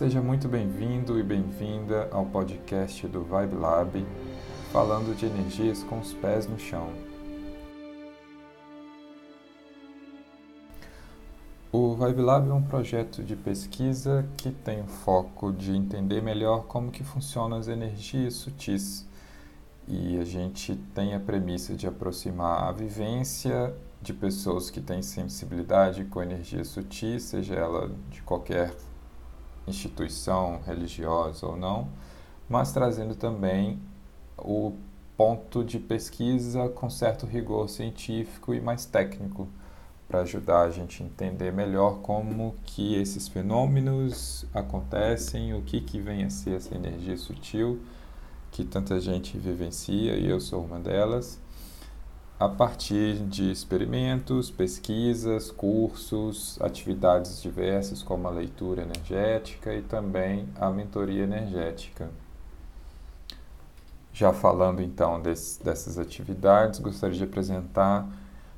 Seja muito bem-vindo e bem-vinda ao podcast do Vibe Lab, falando de energias com os pés no chão. O Vibe Lab é um projeto de pesquisa que tem o foco de entender melhor como que funcionam as energias sutis. E a gente tem a premissa de aproximar a vivência de pessoas que têm sensibilidade com energia sutil, seja ela de qualquer instituição religiosa ou não, mas trazendo também o ponto de pesquisa com certo rigor científico e mais técnico para ajudar a gente a entender melhor como que esses fenômenos acontecem, o que que vem a ser essa energia sutil que tanta gente vivencia e eu sou uma delas a partir de experimentos, pesquisas, cursos, atividades diversas como a leitura energética e também a mentoria energética. Já falando então desse, dessas atividades, gostaria de apresentar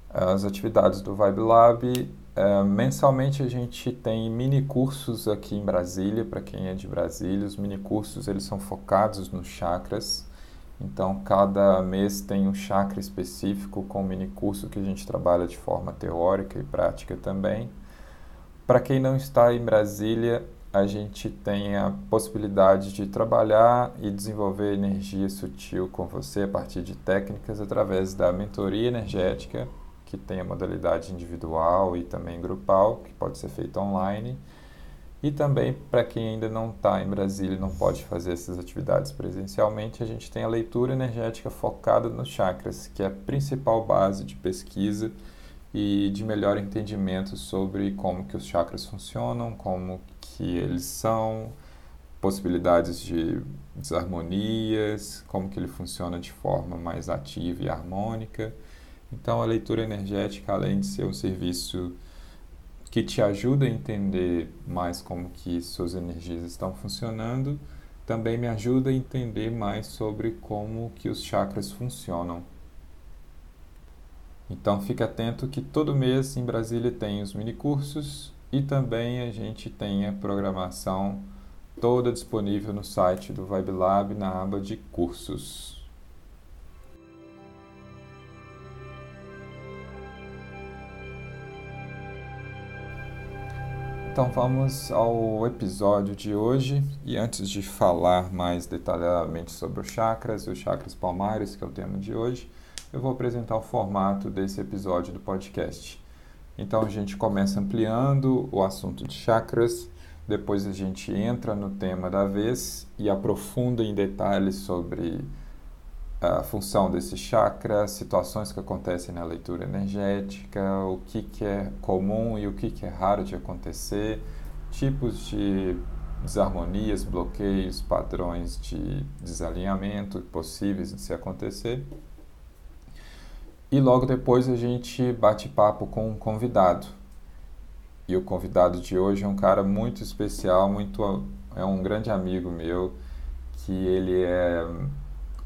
as atividades do Vibe Lab. Uh, mensalmente a gente tem mini cursos aqui em Brasília, para quem é de Brasília. Os mini cursos eles são focados nos chakras então, cada mês tem um chakra específico com um mini curso que a gente trabalha de forma teórica e prática também. Para quem não está em Brasília, a gente tem a possibilidade de trabalhar e desenvolver energia sutil com você a partir de técnicas através da mentoria energética, que tem a modalidade individual e também grupal, que pode ser feita online e também, para quem ainda não está em Brasília e não pode fazer essas atividades presencialmente, a gente tem a leitura energética focada nos chakras, que é a principal base de pesquisa e de melhor entendimento sobre como que os chakras funcionam, como que eles são, possibilidades de desarmonias, como que ele funciona de forma mais ativa e harmônica. Então, a leitura energética, além de ser um serviço que te ajuda a entender mais como que suas energias estão funcionando, também me ajuda a entender mais sobre como que os chakras funcionam. Então fique atento que todo mês em Brasília tem os mini cursos e também a gente tem a programação toda disponível no site do Vibe Lab na aba de cursos. Então vamos ao episódio de hoje e antes de falar mais detalhadamente sobre os chakras os chakras palmares, que é o tema de hoje, eu vou apresentar o formato desse episódio do podcast. Então a gente começa ampliando o assunto de chakras, depois a gente entra no tema da vez e aprofunda em detalhes sobre a função desse chakra, situações que acontecem na leitura energética, o que, que é comum e o que, que é raro de acontecer, tipos de desarmonias, bloqueios, padrões de desalinhamento possíveis de se acontecer. E logo depois a gente bate papo com um convidado. E o convidado de hoje é um cara muito especial, muito é um grande amigo meu, que ele é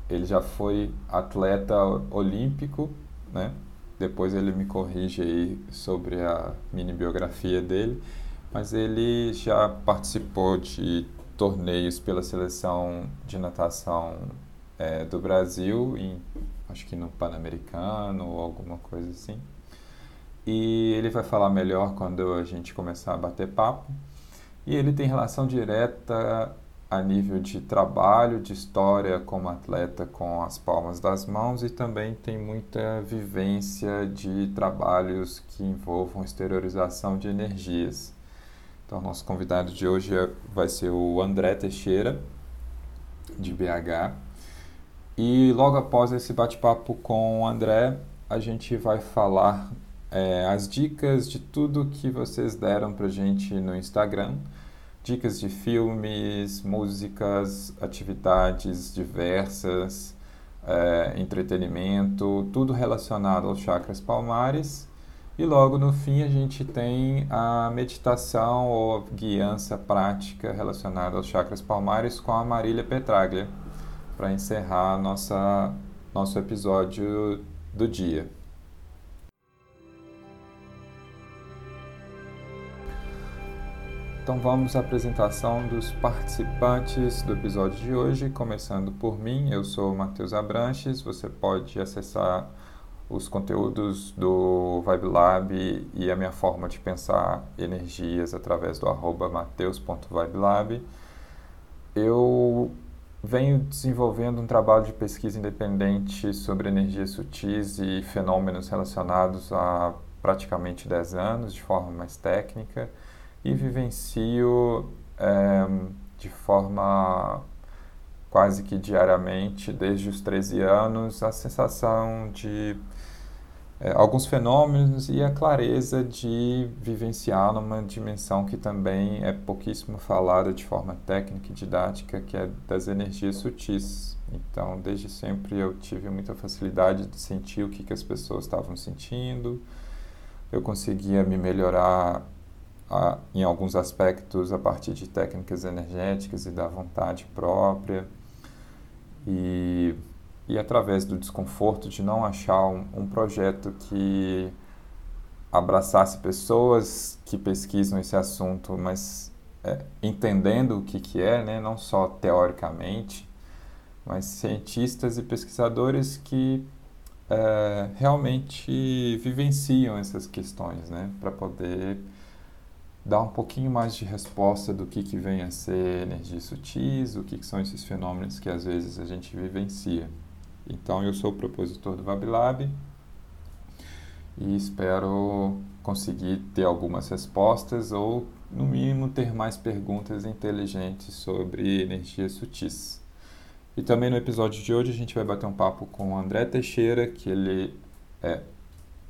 ele já foi atleta olímpico, né? Depois ele me corrige aí sobre a mini biografia dele, mas ele já participou de torneios pela seleção de natação é, do Brasil, em, acho que no Pan-Americano ou alguma coisa assim. E ele vai falar melhor quando a gente começar a bater papo. E ele tem relação direta a nível de trabalho, de história como atleta com as palmas das mãos e também tem muita vivência de trabalhos que envolvam exteriorização de energias. Então, nosso convidado de hoje é, vai ser o André Teixeira, de BH. E logo após esse bate-papo com o André, a gente vai falar é, as dicas de tudo que vocês deram para gente no Instagram dicas de filmes, músicas, atividades diversas, é, entretenimento, tudo relacionado aos chakras palmares. E logo no fim a gente tem a meditação ou guiança prática relacionada aos chakras palmares com a Marília Petraglia, para encerrar nossa, nosso episódio do dia. Então vamos à apresentação dos participantes do episódio de hoje, começando por mim. Eu sou Matheus Abranches. Você pode acessar os conteúdos do Vibe Lab e a minha forma de pensar energias através do arroba mateus.vibelab. Eu venho desenvolvendo um trabalho de pesquisa independente sobre energias sutis e fenômenos relacionados há praticamente 10 anos, de forma mais técnica e vivencio é, de forma quase que diariamente, desde os 13 anos, a sensação de é, alguns fenômenos e a clareza de vivenciar numa dimensão que também é pouquíssimo falada de forma técnica e didática, que é das energias sutis. Então, desde sempre eu tive muita facilidade de sentir o que, que as pessoas estavam sentindo, eu conseguia me melhorar em alguns aspectos a partir de técnicas energéticas e da vontade própria. E, e através do desconforto de não achar um, um projeto que abraçasse pessoas que pesquisam esse assunto, mas é, entendendo o que, que é, né? não só teoricamente, mas cientistas e pesquisadores que é, realmente vivenciam essas questões, né? para poder dar um pouquinho mais de resposta do que, que vem a ser energias sutis, o que, que são esses fenômenos que às vezes a gente vivencia. Então, eu sou o propositor do VabLab e espero conseguir ter algumas respostas ou, no mínimo, ter mais perguntas inteligentes sobre energias sutis. E também no episódio de hoje a gente vai bater um papo com o André Teixeira, que ele é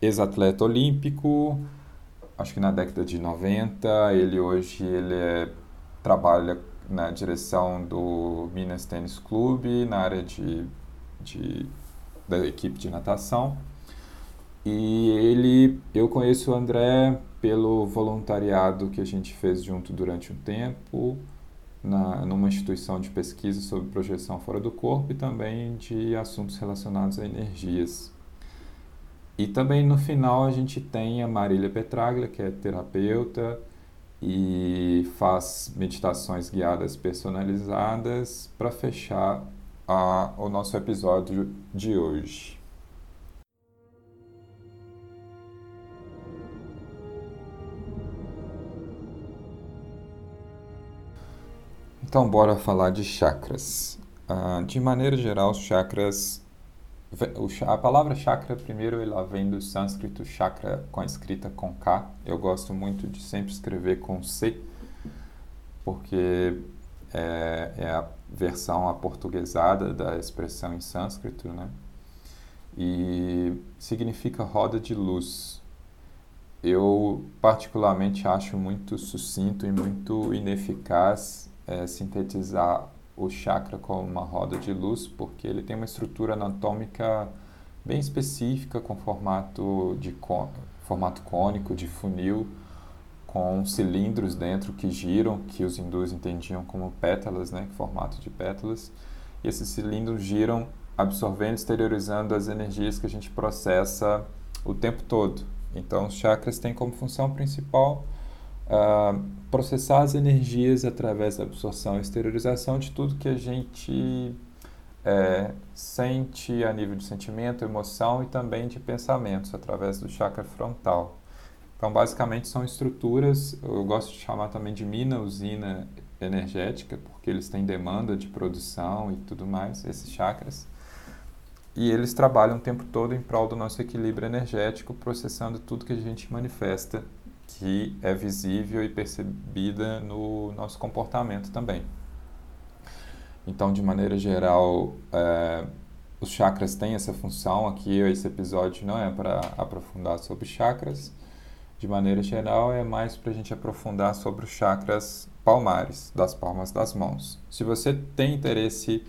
ex-atleta olímpico, acho que na década de 90. Ele hoje ele é, trabalha na direção do Minas Tênis Clube, na área de, de, da equipe de natação. E ele, eu conheço o André pelo voluntariado que a gente fez junto durante um tempo, na, numa instituição de pesquisa sobre projeção fora do corpo e também de assuntos relacionados a energias. E também no final a gente tem a Marília Petraglia, que é terapeuta e faz meditações guiadas personalizadas para fechar a, o nosso episódio de hoje. Então, bora falar de chakras. Uh, de maneira geral, os chakras a palavra chakra, primeiro, ela vem do sânscrito chakra com a escrita com K. Eu gosto muito de sempre escrever com C, porque é, é a versão aportuguesada da expressão em sânscrito, né? E significa roda de luz. Eu, particularmente, acho muito sucinto e muito ineficaz é, sintetizar o chakra como uma roda de luz, porque ele tem uma estrutura anatômica bem específica, com formato, de formato cônico, de funil, com cilindros dentro que giram, que os hindus entendiam como pétalas, né, formato de pétalas. E esses cilindros giram, absorvendo, exteriorizando as energias que a gente processa o tempo todo. Então, os chakras têm como função principal uh, processar as energias através da absorção e exteriorização de tudo que a gente é, sente a nível de sentimento, emoção e também de pensamentos através do chakra frontal. Então, basicamente, são estruturas, eu gosto de chamar também de mina usina energética, porque eles têm demanda de produção e tudo mais, esses chakras. E eles trabalham o tempo todo em prol do nosso equilíbrio energético, processando tudo que a gente manifesta que é visível e percebida no nosso comportamento também. Então, de maneira geral, é, os chakras têm essa função. Aqui, esse episódio não é para aprofundar sobre chakras. De maneira geral, é mais para a gente aprofundar sobre os chakras palmares, das palmas das mãos. Se você tem interesse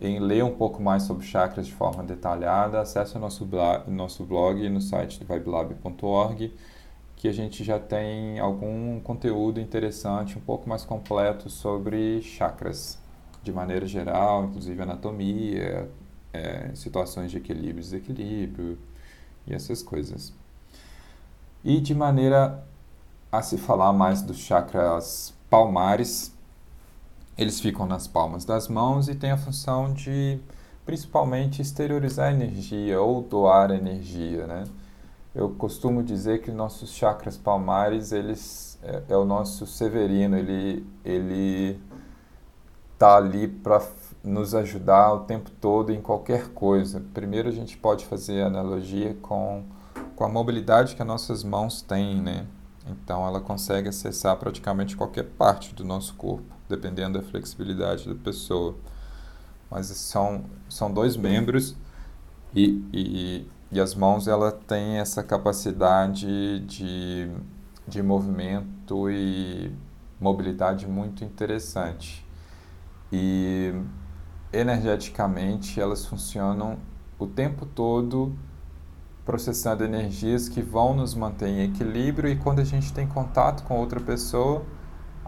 em ler um pouco mais sobre chakras de forma detalhada, acesse o nosso nosso blog no site do vibelab.org que a gente já tem algum conteúdo interessante, um pouco mais completo sobre chakras, de maneira geral, inclusive anatomia, é, situações de equilíbrio e desequilíbrio e essas coisas. E de maneira a se falar mais dos chakras palmares, eles ficam nas palmas das mãos e têm a função de principalmente exteriorizar energia ou doar energia, né? Eu costumo dizer que nossos chakras palmares, eles é, é o nosso severino, ele ele tá ali para nos ajudar o tempo todo em qualquer coisa. Primeiro a gente pode fazer analogia com com a mobilidade que as nossas mãos têm, né? Então ela consegue acessar praticamente qualquer parte do nosso corpo, dependendo da flexibilidade da pessoa. Mas são, são dois membros e, e, e as mãos ela tem essa capacidade de, de movimento e mobilidade muito interessante. E energeticamente elas funcionam o tempo todo processando energias que vão nos manter em equilíbrio e quando a gente tem contato com outra pessoa,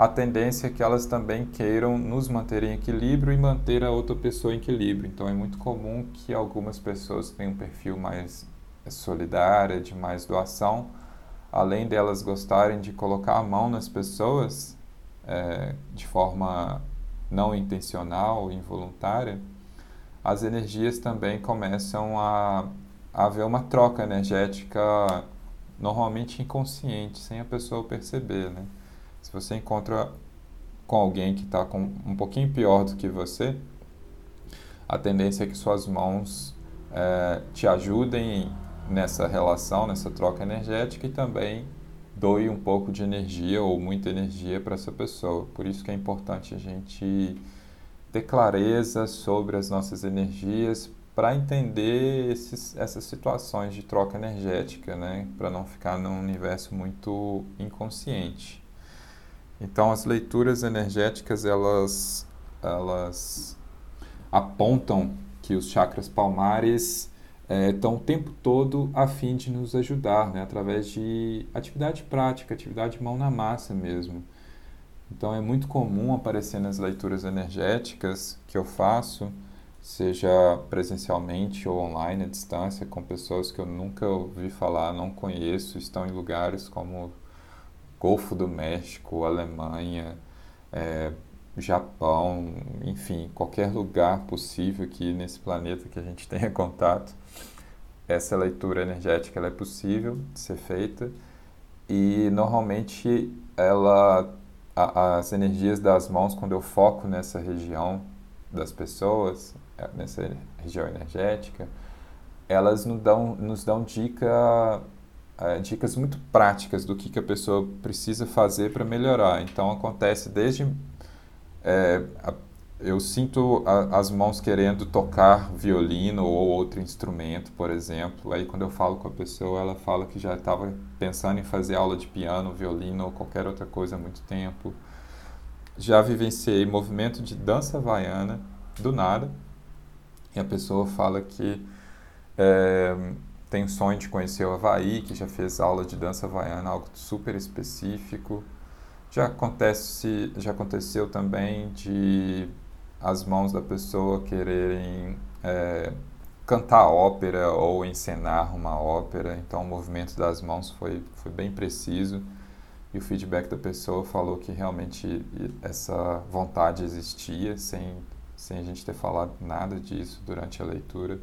a tendência é que elas também queiram nos manter em equilíbrio e manter a outra pessoa em equilíbrio. Então é muito comum que algumas pessoas tenham um perfil mais solidário, de mais doação, além delas gostarem de colocar a mão nas pessoas é, de forma não intencional, involuntária, as energias também começam a haver uma troca energética normalmente inconsciente, sem a pessoa perceber, né? Se você encontra com alguém que está um pouquinho pior do que você, a tendência é que suas mãos é, te ajudem nessa relação, nessa troca energética e também doe um pouco de energia ou muita energia para essa pessoa. Por isso que é importante a gente ter clareza sobre as nossas energias para entender esses, essas situações de troca energética, né? para não ficar num universo muito inconsciente. Então, as leituras energéticas elas, elas apontam que os chakras palmares estão é, o tempo todo a fim de nos ajudar, né? através de atividade prática, atividade mão na massa mesmo. Então, é muito comum aparecer nas leituras energéticas que eu faço seja presencialmente ou online, à distância, com pessoas que eu nunca ouvi falar, não conheço, estão em lugares como Golfo do México, Alemanha, é, Japão, enfim, qualquer lugar possível aqui nesse planeta que a gente tenha contato. Essa leitura energética ela é possível de ser feita e normalmente ela a, as energias das mãos quando eu foco nessa região das pessoas é, nessa região energética, elas nos dão, nos dão dica, é, dicas muito práticas do que, que a pessoa precisa fazer para melhorar. Então, acontece desde. É, a, eu sinto a, as mãos querendo tocar violino ou outro instrumento, por exemplo. Aí, quando eu falo com a pessoa, ela fala que já estava pensando em fazer aula de piano, violino ou qualquer outra coisa há muito tempo. Já vivenciei movimento de dança havaiana do nada e a pessoa fala que é, tem sonho de conhecer o Havaí, que já fez aula de dança havaiana, algo super específico. Já, acontece, já aconteceu também de as mãos da pessoa quererem é, cantar ópera ou encenar uma ópera, então o movimento das mãos foi, foi bem preciso e o feedback da pessoa falou que realmente essa vontade existia sem sem a gente ter falado nada disso durante a leitura.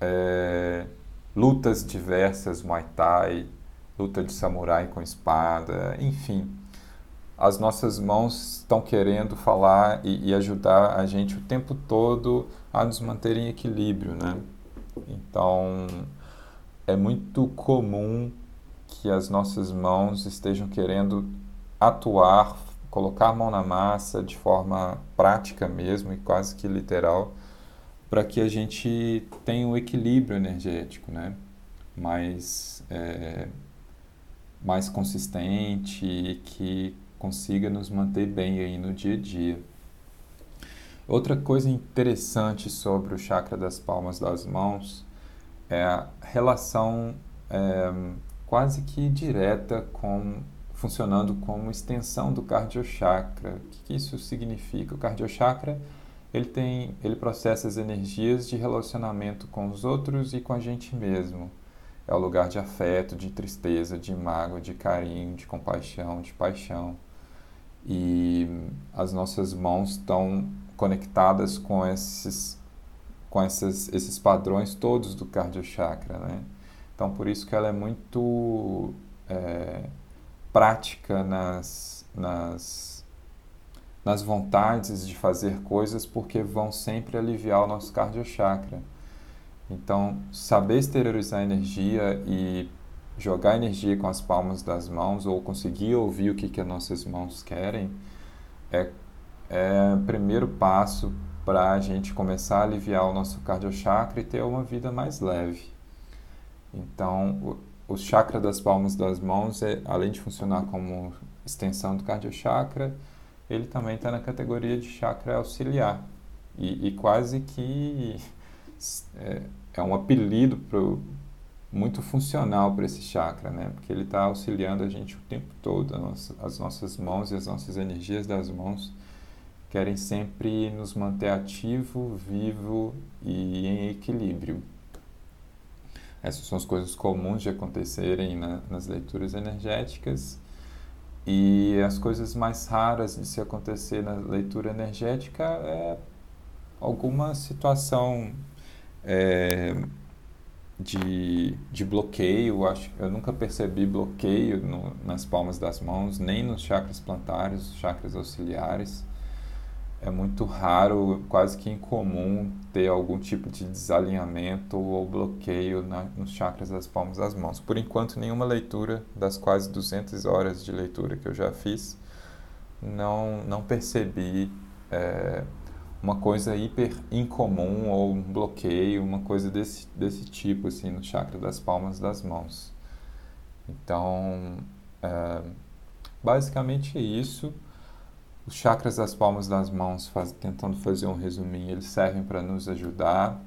É, lutas diversas, Muay Thai, luta de samurai com espada, enfim. As nossas mãos estão querendo falar e, e ajudar a gente o tempo todo a nos manter em equilíbrio, né? Então, é muito comum que as nossas mãos estejam querendo atuar, colocar a mão na massa de forma prática mesmo e quase que literal, para que a gente tenha um equilíbrio energético, né? mais, é, mais consistente e que consiga nos manter bem aí no dia a dia. Outra coisa interessante sobre o chakra das palmas das mãos é a relação é, quase que direta com funcionando como extensão do cardiochakra. O que, que isso significa? O cardiochakra ele tem, ele processa as energias de relacionamento com os outros e com a gente mesmo. É o lugar de afeto, de tristeza, de mágoa, de carinho, de compaixão, de paixão. e as nossas mãos estão conectadas com esses com esses, esses padrões todos do cardio chakra, né? Então por isso que ela é muito é, prática nas, nas nas vontades de fazer coisas porque vão sempre aliviar o nosso cardio chakra. Então, saber exteriorizar energia e jogar energia com as palmas das mãos ou conseguir ouvir o que, que as nossas mãos querem é, é o primeiro passo para a gente começar a aliviar o nosso cardiochakra e ter uma vida mais leve. Então, o, o chakra das palmas das mãos, é, além de funcionar como extensão do cardiochakra, ele também está na categoria de chakra auxiliar. E, e quase que é, é um apelido pro, muito funcional para esse chakra, né? Porque ele está auxiliando a gente o tempo todo, nossa, as nossas mãos e as nossas energias das mãos querem sempre nos manter ativo, vivo e em equilíbrio. Essas são as coisas comuns de acontecerem na, nas leituras energéticas e as coisas mais raras de se acontecer na leitura energética é alguma situação é, de, de bloqueio. Acho, eu nunca percebi bloqueio no, nas palmas das mãos, nem nos chakras plantares, chakras auxiliares. É muito raro, quase que incomum, ter algum tipo de desalinhamento ou bloqueio na, nos chakras das palmas das mãos. Por enquanto, nenhuma leitura das quase 200 horas de leitura que eu já fiz, não, não percebi é, uma coisa hiper incomum ou um bloqueio, uma coisa desse, desse tipo assim no chakra das palmas das mãos. Então, é, basicamente é isso. Os chakras das palmas das mãos, faz, tentando fazer um resuminho, eles servem para nos ajudar.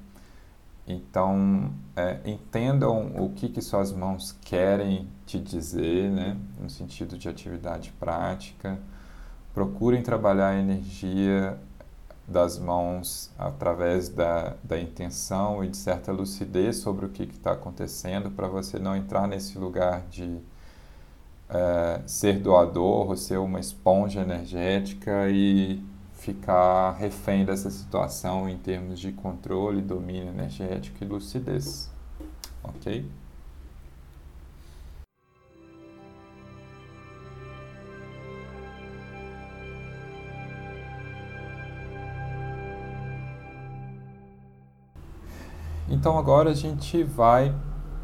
Então, é, entendam o que, que suas mãos querem te dizer, né, no sentido de atividade prática. Procurem trabalhar a energia das mãos através da, da intenção e de certa lucidez sobre o que está acontecendo, para você não entrar nesse lugar de é, ser doador ou ser uma esponja energética e ficar refém dessa situação em termos de controle, domínio energético e lucidez. Ok? Então agora a gente vai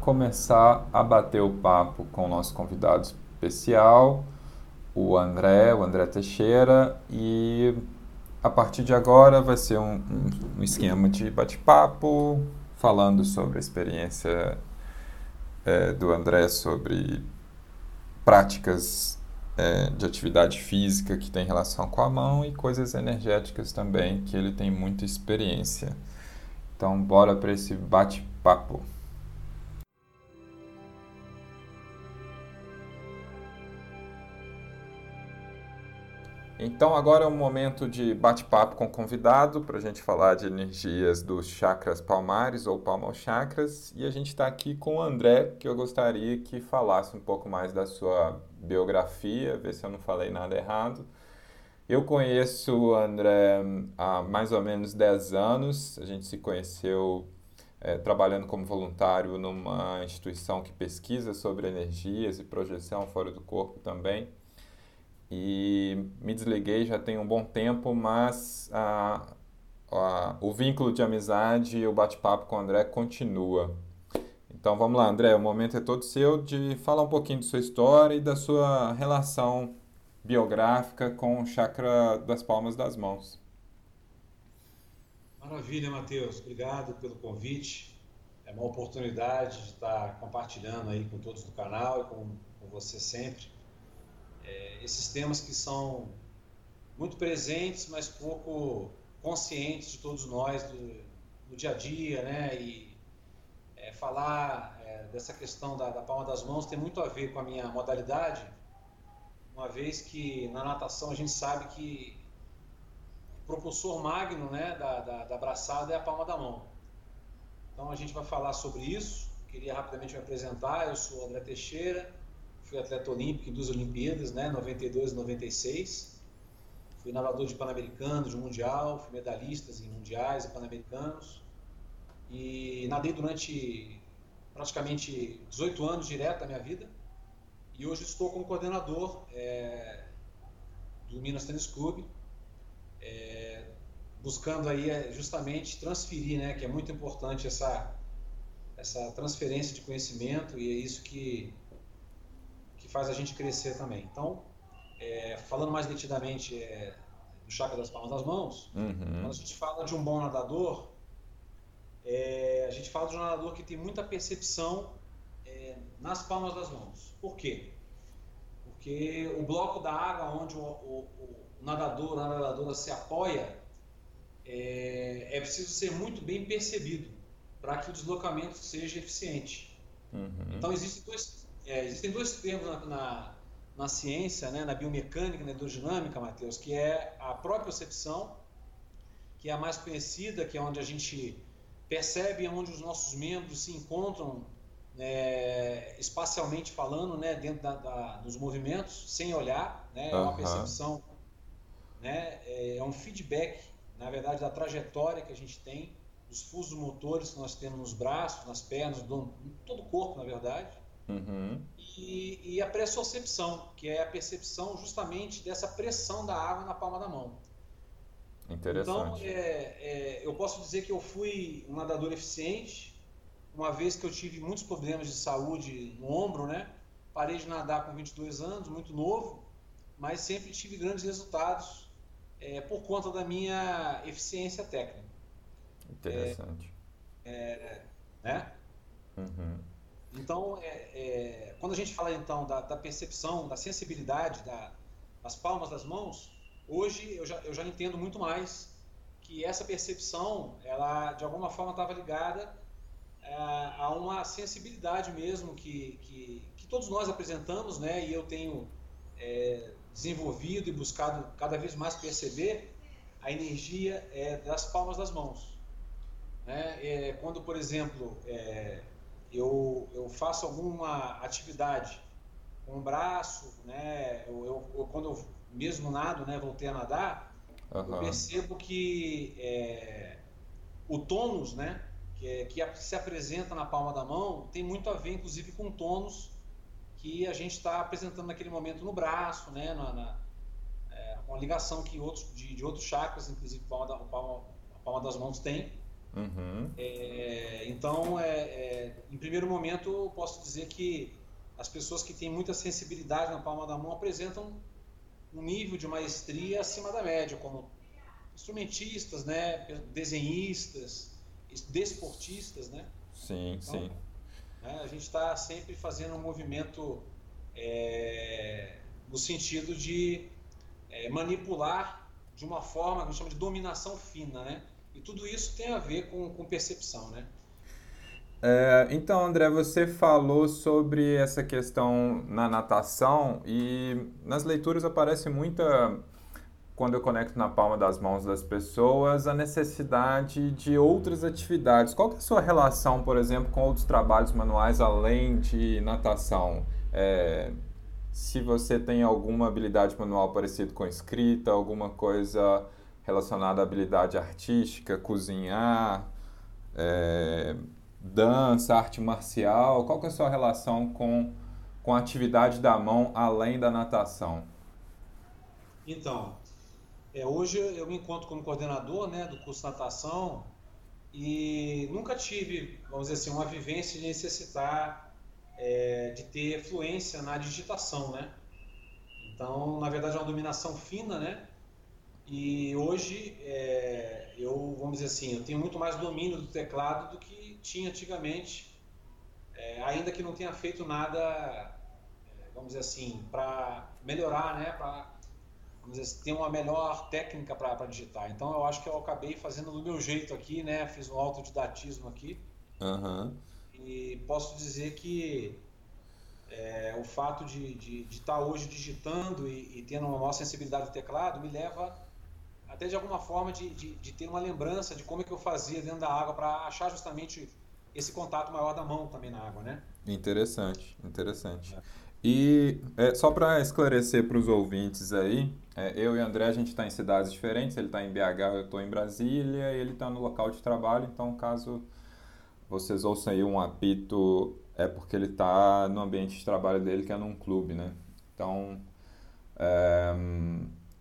começar a bater o papo com o nosso convidado especial, o André, o André Teixeira, e a partir de agora vai ser um, um, esquema de bate-papo, falando sobre a experiência é, do André sobre práticas é, de atividade física que tem relação com a mão e coisas energéticas também que ele tem muita experiência. Então, bora para esse bate-papo. Então, agora é um momento de bate-papo com o convidado para a gente falar de energias dos chakras palmares ou palmochakras. E a gente está aqui com o André, que eu gostaria que falasse um pouco mais da sua biografia, ver se eu não falei nada errado. Eu conheço o André há mais ou menos 10 anos. A gente se conheceu é, trabalhando como voluntário numa instituição que pesquisa sobre energias e projeção fora do corpo também. E me desliguei já tem um bom tempo, mas a, a, o vínculo de amizade e o bate-papo com o André continua. Então vamos lá, André, o momento é todo seu de falar um pouquinho de sua história e da sua relação biográfica com o chakra das palmas das mãos. Maravilha, Matheus. Obrigado pelo convite. É uma oportunidade de estar compartilhando aí com todos do canal e com, com você sempre é, esses temas que são muito presentes, mas pouco conscientes de todos nós do, dia a dia, né? E é, falar é, dessa questão da, da palma das mãos tem muito a ver com a minha modalidade uma vez que na natação a gente sabe que o propulsor magno né, da, da, da braçada é a palma da mão. Então a gente vai falar sobre isso. Queria rapidamente me apresentar. Eu sou André Teixeira, fui atleta olímpico em duas Olimpíadas, né, 92 e 96. fui nadador de Pan-Americanos, de Mundial, fui medalhistas em Mundiais e Pan-Americanos. E nadei durante praticamente 18 anos direto da minha vida. E hoje estou como coordenador é, do Minas Tênis Clube, é, buscando aí é, justamente transferir, né, que é muito importante essa, essa transferência de conhecimento e é isso que, que faz a gente crescer também. Então, é, falando mais detidamente é, do chakra das palmas das mãos, uhum. quando a gente fala de um bom nadador, é, a gente fala de um nadador que tem muita percepção é, nas palmas das mãos. Por quê? Porque o bloco da água onde o, o, o nadador, a nadadora se apoia, é, é, preciso ser muito bem percebido para que o deslocamento seja eficiente. Uhum. Então existem dois, é, existem dois termos na, na, na, ciência, né, na biomecânica, na hidrodinâmica, Matheus, que é a propriocepção, que é a mais conhecida, que é onde a gente percebe onde os nossos membros se encontram é, espacialmente falando, né, dentro da, da, dos movimentos, sem olhar, né, é uma percepção, né, é, é um feedback, na verdade, da trajetória que a gente tem, dos fusos motores que nós temos nos braços, nas pernas, do, todo o corpo, na verdade, uhum. e, e, a pressocepção, que é a percepção justamente dessa pressão da água na palma da mão. Interessante. Então, é, é, eu posso dizer que eu fui um nadador eficiente, uma vez que eu tive muitos problemas de saúde no ombro, né? Parei de nadar com 22 anos, muito novo, mas sempre tive grandes resultados é, por conta da minha eficiência técnica. Interessante. É, é né? Uhum. Então, é, é, quando a gente fala então da, da percepção, da sensibilidade da, das palmas das mãos, Hoje eu já, eu já entendo muito mais que essa percepção, ela de alguma forma estava ligada é, a uma sensibilidade mesmo que, que, que, todos nós apresentamos, né? E eu tenho é, desenvolvido e buscado cada vez mais perceber a energia é, das palmas das mãos. Né? É, quando, por exemplo, eu, eu faço alguma atividade com o braço, né? Eu, eu, eu, quando eu mesmo nado, né, voltei a nadar, uhum. eu percebo que é, o tônus, né, que, é, que, se apresenta na palma da mão, tem muito a ver, inclusive, com o tônus que a gente está apresentando naquele momento no braço, né, na, na é, uma ligação que outros de, de outros chakras, inclusive palma, da, palma, a palma das mãos tem. Uhum. É, então, é, é, em primeiro momento, eu posso dizer que as pessoas que têm muita sensibilidade na palma da mão apresentam um nível de maestria acima da média, como instrumentistas, né, desenhistas, desportistas, né? Sim, então, sim. Né, a gente está sempre fazendo um movimento é, no sentido de é, manipular de uma forma que a gente chama de dominação fina, né? E tudo isso tem a ver com, com percepção, né? É, então, André, você falou sobre essa questão na natação e nas leituras aparece muita, quando eu conecto na palma das mãos das pessoas, a necessidade de outras atividades. Qual é a sua relação, por exemplo, com outros trabalhos manuais além de natação? É, se você tem alguma habilidade manual parecida com escrita, alguma coisa relacionada à habilidade artística, cozinhar, é, dança, arte marcial? Qual que é a sua relação com, com a atividade da mão além da natação? Então, é, hoje eu me encontro como coordenador né, do curso de natação e nunca tive, vamos dizer assim, uma vivência de necessitar é, de ter fluência na digitação, né? Então, na verdade, é uma dominação fina, né? E hoje é, eu, vamos dizer assim, eu tenho muito mais domínio do teclado do que tinha antigamente, é, ainda que não tenha feito nada, é, vamos dizer assim, para melhorar, né, para ter uma melhor técnica para digitar. Então eu acho que eu acabei fazendo do meu jeito aqui, né, fiz um autodidatismo aqui. Uhum. E posso dizer que é, o fato de, de, de, estar hoje digitando e, e tendo uma maior sensibilidade do teclado me leva até de alguma forma de, de, de, ter uma lembrança de como é que eu fazia dentro da água para achar justamente esse contato maior da mão também na água, né? Interessante, interessante. E é, só para esclarecer para os ouvintes aí, é, eu e o André a gente está em cidades diferentes, ele está em BH, eu estou em Brasília, ele está no local de trabalho, então caso vocês ouçam aí um apito, é porque ele está no ambiente de trabalho dele, que é num clube, né? Então, é,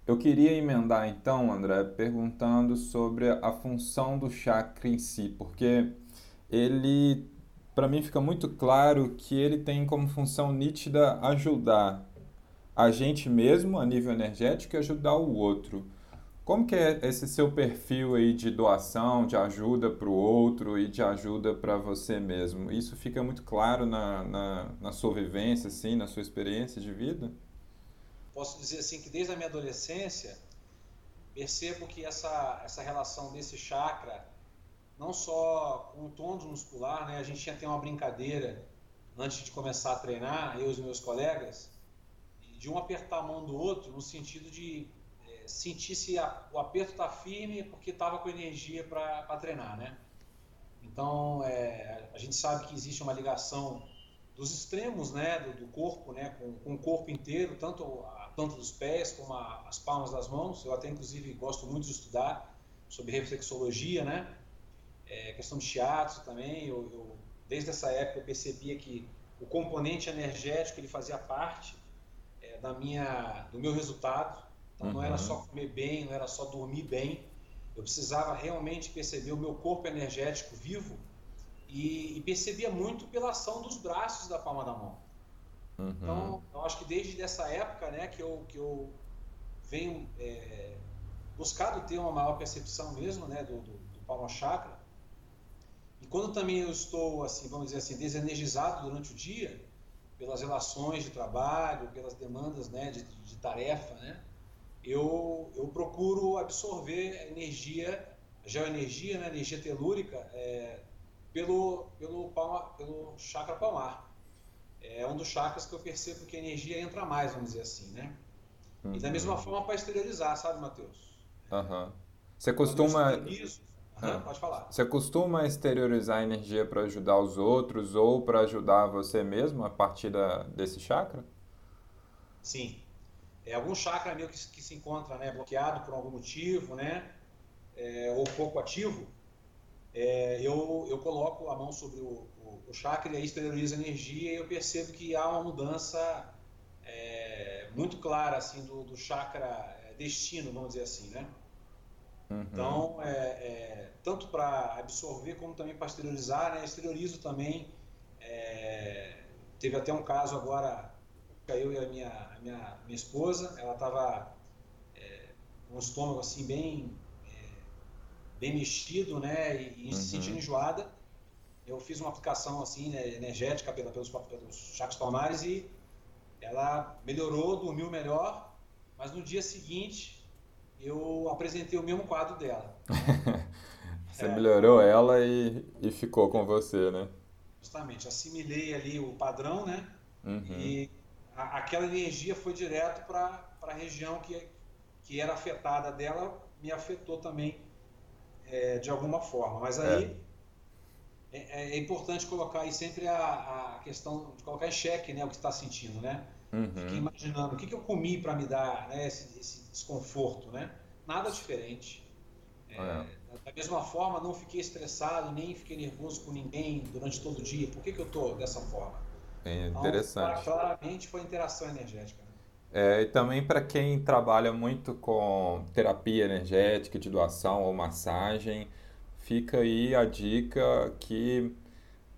eu queria emendar então, André, perguntando sobre a função do chakra em si, porque ele para mim fica muito claro que ele tem como função nítida ajudar a gente mesmo a nível energético e ajudar o outro. Como que é esse seu perfil aí de doação, de ajuda para o outro e de ajuda para você mesmo? Isso fica muito claro na, na, na, sua vivência, assim, na sua experiência de vida? Posso dizer assim que desde a minha adolescência percebo que essa, essa relação desse chakra não só com o tônus muscular, né? A gente tinha até uma brincadeira antes de começar a treinar, eu e os meus colegas, de um apertar a mão do outro no sentido de é, sentir se a, o aperto está firme porque estava com energia para treinar, né? Então, é, a gente sabe que existe uma ligação dos extremos, né, do, do corpo, né, com, com, o corpo inteiro, tanto a planta dos pés como a, as palmas das mãos. Eu até, inclusive, gosto muito de estudar sobre reflexologia, né? é, questão de shiatsu também, eu, eu, desde essa época eu percebia que o componente energético ele fazia parte é, da minha, do meu resultado. Então uhum. não era uhum. só comer bem, não era só dormir bem. Eu precisava realmente perceber o meu corpo energético vivo e, e percebia muito pela ação dos braços da palma da mão. Uhum. Então, eu acho que desde essa época, né, que eu, que eu venho é, buscado ter uma maior percepção mesmo, né, do, do, do palma chakra, e quando também eu estou, assim, vamos dizer assim, desenergizado durante o dia, pelas relações de trabalho, pelas demandas né, de, de tarefa, né, eu, eu procuro absorver energia, geoenergia, né, energia telúrica, é, pelo, pelo, palma, pelo chakra palmar. É um dos chakras que eu percebo que a energia entra mais, vamos dizer assim, né? Uhum. E da mesma uhum. forma para exteriorizar, sabe, Matheus? Uhum. Você costuma. Uhum, pode falar. Você costuma exteriorizar energia para ajudar os outros ou para ajudar você mesmo a partir da, desse chakra? Sim. É algum chakra meu que, que se encontra né, bloqueado por algum motivo, né? É, ou pouco ativo, é, eu, eu coloco a mão sobre o, o, chakra e aí exteriorizo energia e eu percebo que há uma mudança é, muito clara assim do, do chakra é, destino, vamos dizer assim, né? Uhum. Então, é, é tanto para absorver como também para exteriorizar, né? Exteriorizo também. É, teve até um caso agora, eu e a minha, a minha, minha esposa, ela estava é, com o estômago assim bem, é, bem mexido, né? E, e uhum. se sentindo enjoada. Eu fiz uma aplicação assim, né, energética pela, pelos, pelos chakras palmares e ela melhorou, dormiu melhor, mas no dia seguinte eu apresentei o mesmo quadro dela. você é, melhorou ela e, e ficou com você, né? Justamente, assimilei ali o padrão, né? Uhum. E a, aquela energia foi direto para a região que, que era afetada dela, me afetou também é, de alguma forma. Mas aí é. É, é importante colocar aí sempre a, a questão de colocar em xeque né, o que está sentindo, né? Uhum. Fiquei imaginando o que, que eu comi para me dar né, esse, esse, desconforto, né? Nada diferente. É, é. Da mesma forma, não fiquei estressado, nem fiquei nervoso com ninguém durante todo o dia. Por que, que eu estou dessa forma? É interessante. Então, claramente foi interação energética. Né? É, e também para quem trabalha muito com terapia energética de doação ou massagem, fica aí a dica que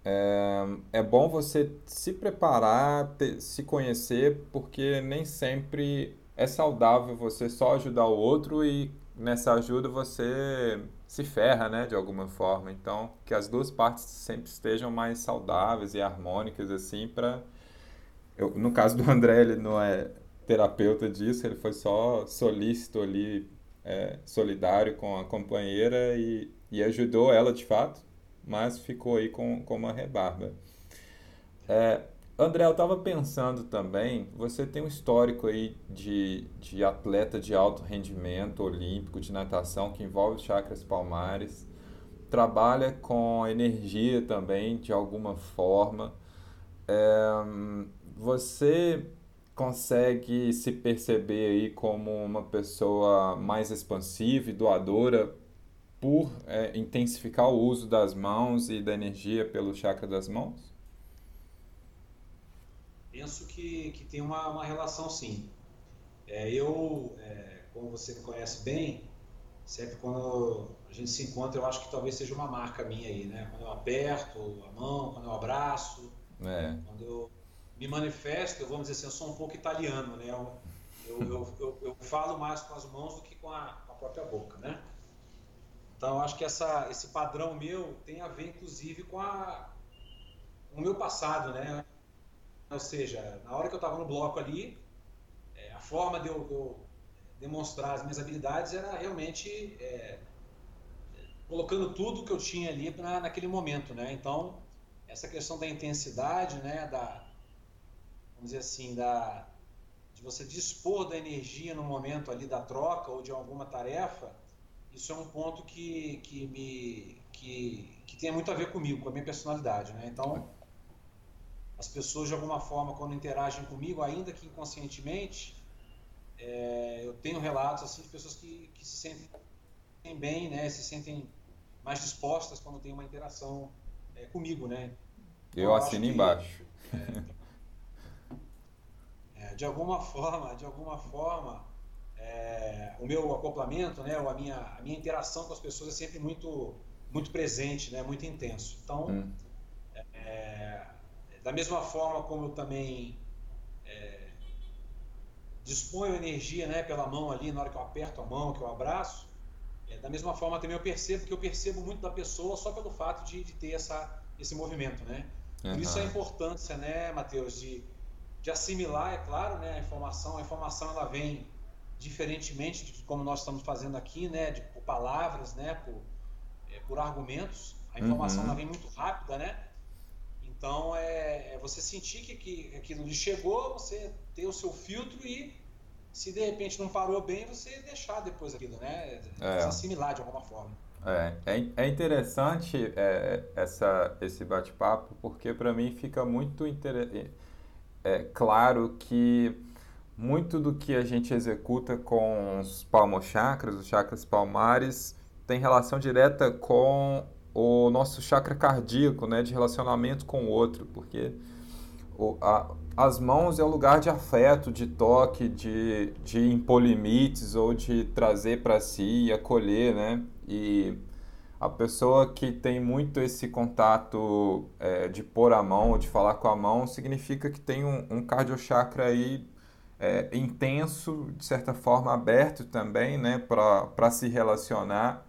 é, é bom você se preparar, se conhecer, porque nem sempre é saudável você só ajudar o outro e nessa ajuda você se ferra, né, de alguma forma. Então, que as duas partes sempre estejam mais saudáveis e harmônicas, assim, para... No caso do André, ele não é terapeuta disso, ele foi só solícito ali, é, solidário com a companheira e, e ajudou ela de fato mas ficou aí com, com uma rebarba. É, André, eu estava pensando também, você tem um histórico aí de, de atleta de alto rendimento olímpico, de natação, que envolve chakras palmares, trabalha com energia também, de alguma forma. É, você consegue se perceber aí como uma pessoa mais expansiva e doadora por é, intensificar o uso das mãos e da energia pelo chakra das mãos? Penso que, que tem uma, uma relação sim. É, eu, é, como você me conhece bem, sempre quando a gente se encontra, eu acho que talvez seja uma marca minha aí, né? Quando eu aperto a mão, quando eu abraço, é. quando eu me manifesto, eu vamos dizer assim, eu sou um pouco italiano, né? Eu, eu, eu, eu falo mais com as mãos do que com a, com a própria boca, né? Então, acho que essa, esse padrão meu tem a ver, inclusive, com, a, com o meu passado, né? Ou seja, na hora que eu estava no bloco ali, é, a forma de eu, de eu, demonstrar as minhas habilidades era realmente é, colocando tudo que eu tinha ali pra, naquele momento, né? Então, essa questão da intensidade, né? Da, vamos dizer assim, da, de você dispor da energia no momento ali da troca ou de alguma tarefa, isso é um ponto que, que me que, que tem muito a ver comigo, com a minha personalidade, né? Então, as pessoas de alguma forma quando interagem comigo, ainda que inconscientemente, é, eu tenho relatos assim de pessoas que, que se sentem bem, né? Se sentem mais dispostas quando tem uma interação é, comigo, né? Eu, eu assino embaixo. É, é, de alguma forma, de alguma forma, é, o meu acoplamento, né, a minha, a minha interação com as pessoas é sempre muito, muito presente, né, muito intenso. Então, hum. é, da mesma forma como eu também é, disponho energia né, pela mão ali, na hora que eu aperto a mão, que eu abraço, é, da mesma forma também eu percebo que eu percebo muito da pessoa só pelo fato de, de ter essa, esse movimento, né? Por uhum. isso a importância, né, Matheus, de, de assimilar, é claro, né, a informação. A informação ela vem diferentemente de como nós estamos fazendo aqui, né, de, por palavras, né, por, é, por argumentos. A informação uhum. vem muito rápida, né? Então é, é você sentir que, que aquilo lhe chegou, você ter o seu filtro e se de repente não parou bem, você deixar depois aquilo, né? É. Assimilar de alguma forma. É, é, é interessante é, essa, esse bate-papo porque para mim fica muito inter... é, claro que muito do que a gente executa com os palmochakras, os chakras palmares, tem relação direta com o nosso chakra cardíaco, né, de relacionamento com o outro, porque o, a, as mãos é o lugar de afeto, de toque, de, de impor limites ou de trazer para si e acolher, né? E a pessoa que tem muito esse contato é, de pôr a mão ou de falar com a mão significa que tem um, um cardiochakra aí é, intenso, de certa forma aberto também, né, para se relacionar.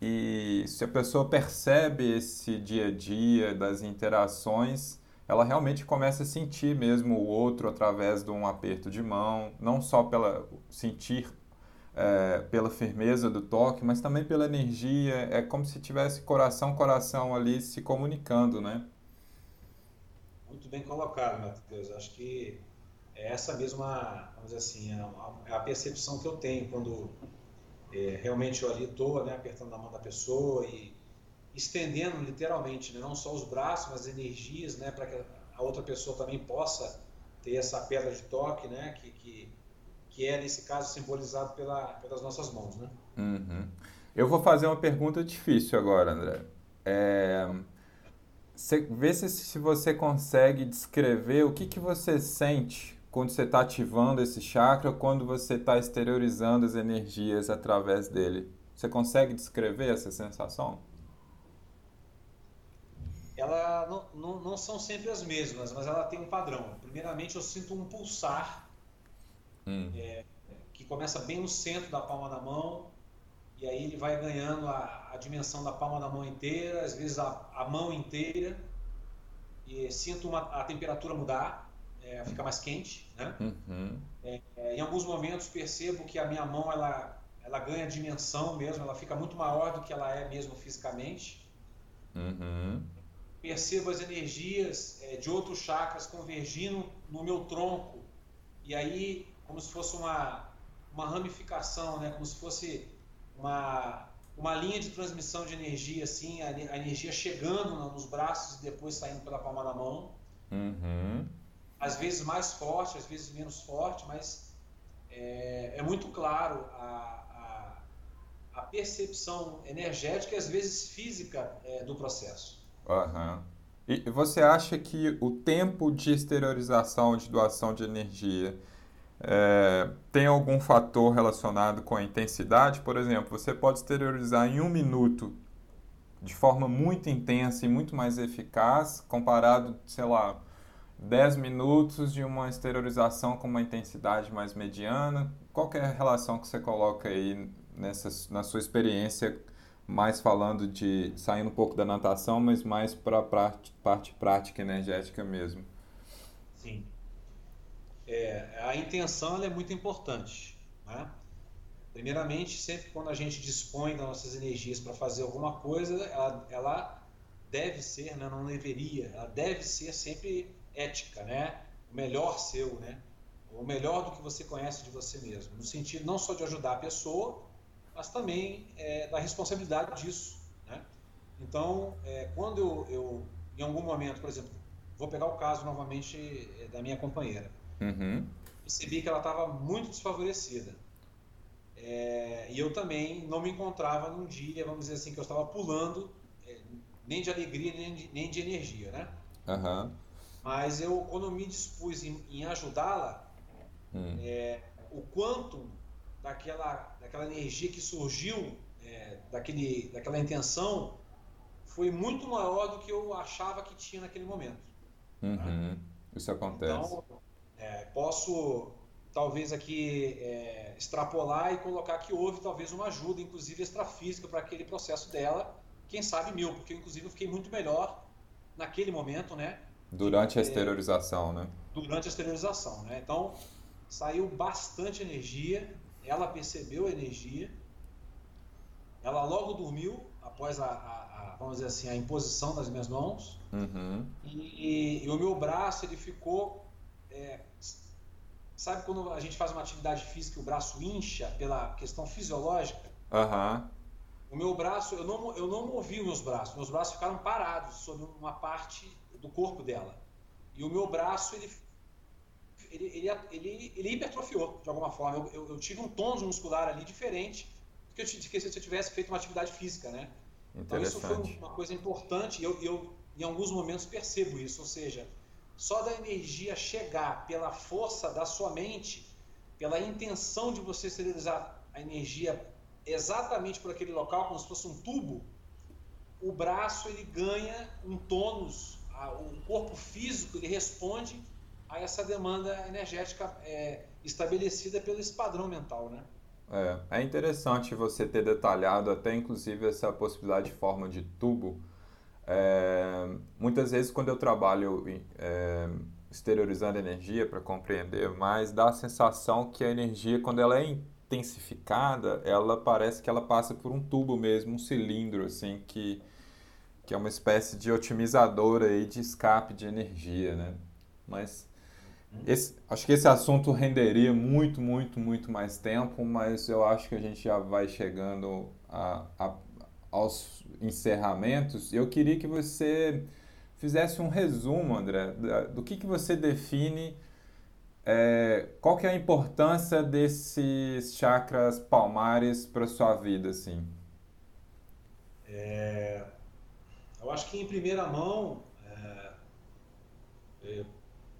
E se a pessoa percebe esse dia a dia das interações, ela realmente começa a sentir mesmo o outro através de um aperto de mão, não só pela sentir é, pela firmeza do toque, mas também pela energia. É como se tivesse coração coração ali se comunicando, né? Muito bem colocado, Matheus. Acho que é essa mesma, vamos dizer assim, é a, é a percepção que eu tenho quando é, realmente eu ali estou né, apertando a mão da pessoa e estendendo literalmente, né, não só os braços, mas as energias, né, para que a outra pessoa também possa ter essa pedra de toque, né, que, que, que é nesse caso simbolizado pela, pelas nossas mãos, né? Uhum. Eu vou fazer uma pergunta difícil agora, André. É, vê se, se você consegue descrever o que, que você sente quando você está ativando esse chakra ou quando você está exteriorizando as energias através dele. Você consegue descrever essa sensação? Ela não, não, não são sempre as mesmas, mas ela tem um padrão. Primeiramente, eu sinto um pulsar hum. é, que começa bem no centro da palma da mão e aí ele vai ganhando a, a dimensão da palma da mão inteira, às vezes a, a mão inteira e sinto uma, a temperatura mudar é, fica mais quente, né? Uhum. É, em alguns momentos percebo que a minha mão ela, ela ganha dimensão mesmo, ela fica muito maior do que ela é mesmo fisicamente. Uhum. Percebo as energias é, de outros chakras convergindo no meu tronco e aí como se fosse uma uma ramificação, né? Como se fosse uma uma linha de transmissão de energia assim, a, a energia chegando nos braços e depois saindo pela palma da mão. Uhum. Às vezes mais forte, às vezes menos forte, mas é, é muito claro a, a, a, percepção energética e às vezes física é, do processo. Uhum. E você acha que o tempo de exteriorização, de doação de energia, é, tem algum fator relacionado com a intensidade? Por exemplo, você pode exteriorizar em um minuto de forma muito intensa e muito mais eficaz, comparado, sei lá, 10 minutos de uma exteriorização com uma intensidade mais mediana. Qual é a relação que você coloca aí nessa, na sua experiência, mais falando de saindo um pouco da natação, mas mais para a parte, parte prática energética mesmo? Sim. É, a intenção é muito importante. Né? Primeiramente, sempre quando a gente dispõe das nossas energias para fazer alguma coisa, ela, ela deve ser, né, não deveria, ela deve ser sempre ética, né? O melhor seu, né? O melhor do que você conhece de você mesmo, no sentido não só de ajudar a pessoa, mas também é, da responsabilidade disso, né? Então, é, quando eu, eu, em algum momento, por exemplo, vou pegar o caso novamente é, da minha companheira, uhum. percebi que ela estava muito desfavorecida. É, e eu também não me encontrava num dia, vamos dizer assim, que eu estava pulando, é, nem de alegria, nem de, nem de energia, né? Uhum. Mas eu, quando me dispus em, em ajudá-la, hum. é, o quanto daquela, daquela energia que surgiu, é, daquele, daquela intenção, foi muito maior do que eu achava que tinha naquele momento. Uhum. Né? Isso acontece. Então, é, posso talvez aqui é, extrapolar e colocar que houve talvez uma ajuda, inclusive extrafísica, para aquele processo dela, quem sabe mil, porque inclusive eu fiquei muito melhor naquele momento, né? Durante a esterilização, né? Durante a esterilização, né? Então, saiu bastante energia, ela percebeu a energia, ela logo dormiu após a, a, a vamos dizer assim, a imposição das minhas mãos, uhum. e, e, o meu braço, ele ficou... É, sabe quando a gente faz uma atividade física e o braço incha pela questão fisiológica? Uhum. O meu braço, eu não, eu não movi os meus braços, meus braços ficaram parados sobre uma parte do corpo dela. E o meu braço, ele, ele, ele, ele, ele hipertrofiou de alguma forma. Eu, eu, eu, tive um tônus muscular ali diferente do que, eu, que se eu tivesse feito uma atividade física, né? Então isso foi uma coisa importante e eu, eu, em alguns momentos, percebo isso. Ou seja, só da energia chegar pela força da sua mente, pela intenção de você esterilizar a energia exatamente por aquele local, como se fosse um tubo, o braço ele ganha um tônus o corpo físico ele responde a essa demanda energética é, estabelecida pelo esse padrão mental, né? É, é interessante você ter detalhado até inclusive essa possibilidade de forma de tubo. É, muitas vezes quando eu trabalho é, exteriorizando energia para compreender mais, dá a sensação que a energia quando ela é intensificada, ela parece que ela passa por um tubo mesmo, um cilindro assim que que é uma espécie de otimizador aí de escape de energia, né? Mas esse, acho que esse assunto renderia muito, muito, muito mais tempo, mas eu acho que a gente já vai chegando a, a, aos encerramentos. Eu queria que você fizesse um resumo, André, do que, que você define, é, qual que é a importância desses chakras palmares para sua vida, assim? É, eu acho que em primeira mão, é, é,